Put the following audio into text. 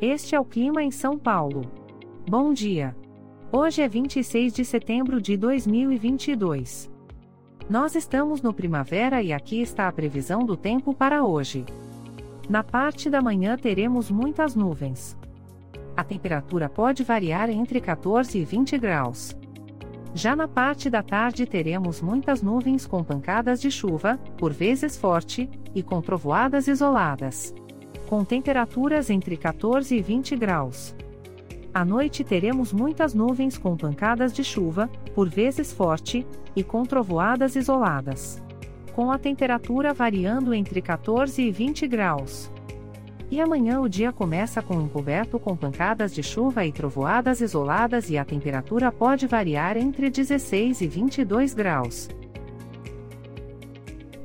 Este é o clima em São Paulo. Bom dia. Hoje é 26 de setembro de 2022. Nós estamos no primavera e aqui está a previsão do tempo para hoje. Na parte da manhã teremos muitas nuvens. A temperatura pode variar entre 14 e 20 graus. Já na parte da tarde teremos muitas nuvens com pancadas de chuva, por vezes forte, e com trovoadas isoladas com temperaturas entre 14 e 20 graus. À noite teremos muitas nuvens com pancadas de chuva, por vezes forte, e com trovoadas isoladas. Com a temperatura variando entre 14 e 20 graus. E amanhã o dia começa com encoberto com pancadas de chuva e trovoadas isoladas e a temperatura pode variar entre 16 e 22 graus.